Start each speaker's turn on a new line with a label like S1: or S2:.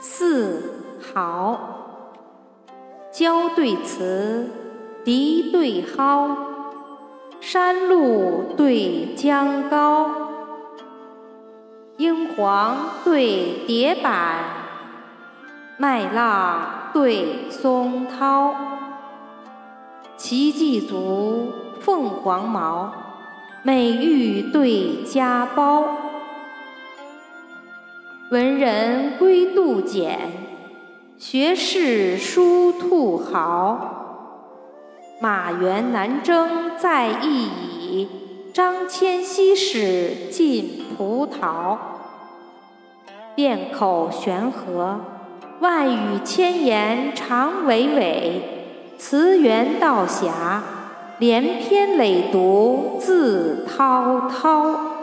S1: 四好，交对词，笛对蒿，山路对江高，英皇对蝶柏，麦浪对松涛，奇迹足，凤凰毛，美玉对家宝。文人归杜简，学士书兔豪。马援南征在役矣，张骞西使进葡萄。辩口悬河，万语千言长娓娓；词源道狭，连篇累牍自滔滔。